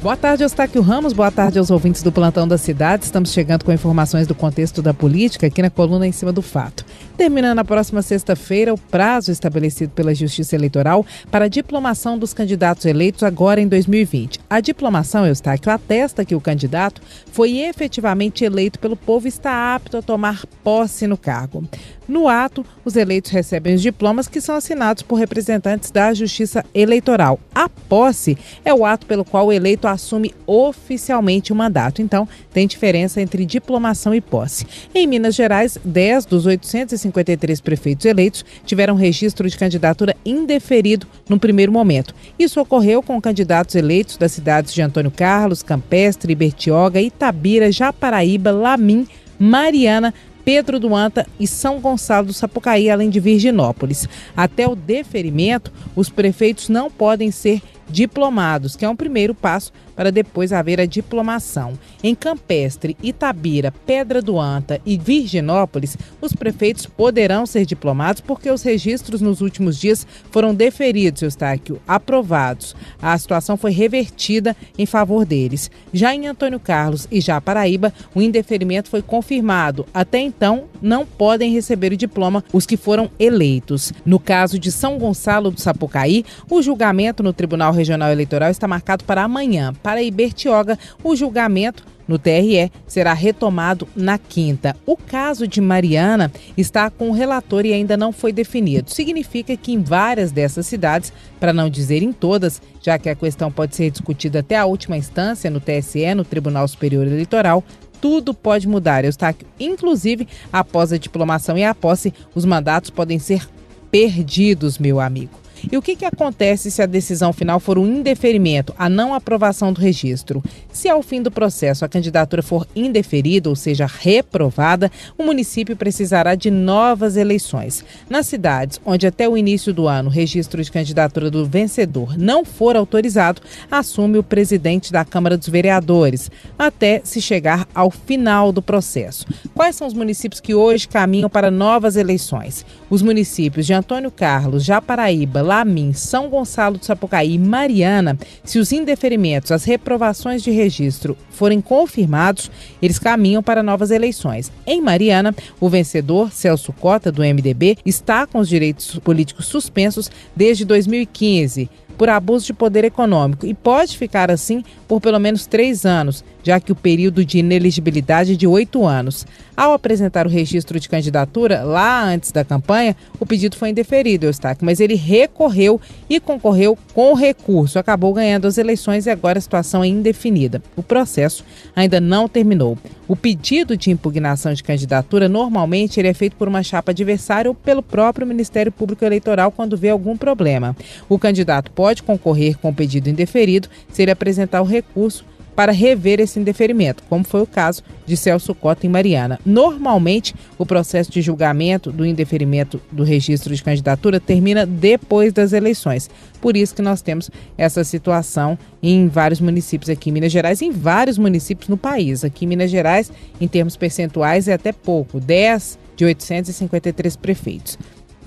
Boa tarde, Eustáquio Ramos. Boa tarde aos ouvintes do Plantão da Cidade. Estamos chegando com informações do contexto da política aqui na coluna Em Cima do Fato. Terminando na próxima sexta-feira o prazo estabelecido pela Justiça Eleitoral para a diplomação dos candidatos eleitos agora em 2020. A diplomação, Eustáquio, atesta que o candidato foi efetivamente eleito pelo povo e está apto a tomar posse no cargo. No ato, os eleitos recebem os diplomas que são assinados por representantes da Justiça Eleitoral. A posse é o ato pelo qual o eleito assume oficialmente o mandato. Então, tem diferença entre diplomação e posse. Em Minas Gerais, 10 dos 853 prefeitos eleitos tiveram registro de candidatura indeferido no primeiro momento. Isso ocorreu com candidatos eleitos das cidades de Antônio Carlos, Campestre, Bertioga, Itabira, Japaraíba, Lamim, Mariana, Pedro do Anta e São Gonçalo do Sapucaí, além de Virginópolis. Até o deferimento, os prefeitos não podem ser diplomados, que é um primeiro passo para depois haver a diplomação. Em Campestre, Itabira, Pedra do Anta e Virginópolis, os prefeitos poderão ser diplomados porque os registros nos últimos dias foram deferidos, Eustáquio, aprovados. A situação foi revertida em favor deles. Já em Antônio Carlos e já Paraíba, o indeferimento foi confirmado. Até então, não podem receber o diploma os que foram eleitos. No caso de São Gonçalo do Sapucaí, o julgamento no Tribunal Regional Eleitoral está marcado para amanhã. Para Ibertioga, o julgamento no TRE será retomado na quinta. O caso de Mariana está com o relator e ainda não foi definido. Significa que em várias dessas cidades, para não dizer em todas, já que a questão pode ser discutida até a última instância no TSE, no Tribunal Superior Eleitoral, tudo pode mudar. Eustáquio, inclusive, após a diplomação e a posse, os mandatos podem ser perdidos, meu amigo. E o que, que acontece se a decisão final for um indeferimento, a não aprovação do registro? Se ao fim do processo a candidatura for indeferida, ou seja, reprovada, o município precisará de novas eleições. Nas cidades onde até o início do ano o registro de candidatura do vencedor não for autorizado, assume o presidente da Câmara dos Vereadores, até se chegar ao final do processo. Quais são os municípios que hoje caminham para novas eleições? Os municípios de Antônio Carlos, Japaraíba, Lamin, São Gonçalo do Sapucaí e Mariana, se os indeferimentos, as reprovações de registro forem confirmados, eles caminham para novas eleições. Em Mariana, o vencedor, Celso Cota, do MDB, está com os direitos políticos suspensos desde 2015 por abuso de poder econômico e pode ficar assim por pelo menos três anos, já que o período de ineligibilidade é de oito anos. Ao apresentar o registro de candidatura, lá antes da campanha, o pedido foi indeferido, Eustáquio, mas ele recorreu e concorreu com recurso. Acabou ganhando as eleições e agora a situação é indefinida. O processo ainda não terminou. O pedido de impugnação de candidatura, normalmente, ele é feito por uma chapa adversária ou pelo próprio Ministério Público Eleitoral quando vê algum problema. O candidato pode concorrer com o pedido indeferido se ele apresentar o recurso para rever esse indeferimento, como foi o caso de Celso Cota em Mariana. Normalmente, o processo de julgamento do indeferimento do registro de candidatura termina depois das eleições. Por isso que nós temos essa situação em vários municípios aqui em Minas Gerais, em vários municípios no país. Aqui em Minas Gerais, em termos percentuais, é até pouco, 10 de 853 prefeitos.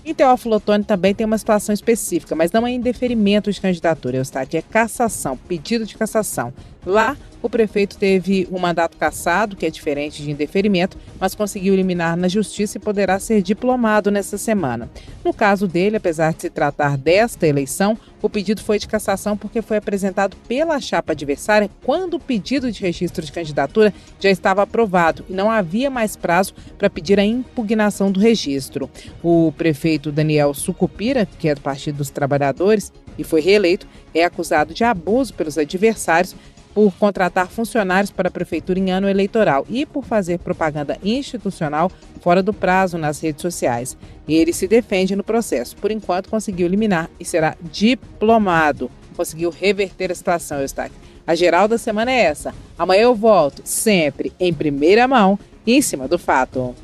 Em Teófilo Otoni também tem uma situação específica, mas não é indeferimento de candidatura, Eustáquio, é cassação, pedido de cassação. Lá, o prefeito teve um mandato cassado, que é diferente de indeferimento, mas conseguiu eliminar na justiça e poderá ser diplomado nessa semana. No caso dele, apesar de se tratar desta eleição, o pedido foi de cassação porque foi apresentado pela chapa adversária quando o pedido de registro de candidatura já estava aprovado e não havia mais prazo para pedir a impugnação do registro. O prefeito Daniel Sucupira, que é do Partido dos Trabalhadores e foi reeleito, é acusado de abuso pelos adversários por contratar funcionários para a prefeitura em ano eleitoral e por fazer propaganda institucional fora do prazo nas redes sociais. Ele se defende no processo. Por enquanto, conseguiu eliminar e será diplomado. Conseguiu reverter a situação, Eustáquio. A geral da semana é essa. Amanhã eu volto, sempre em primeira mão e em cima do fato.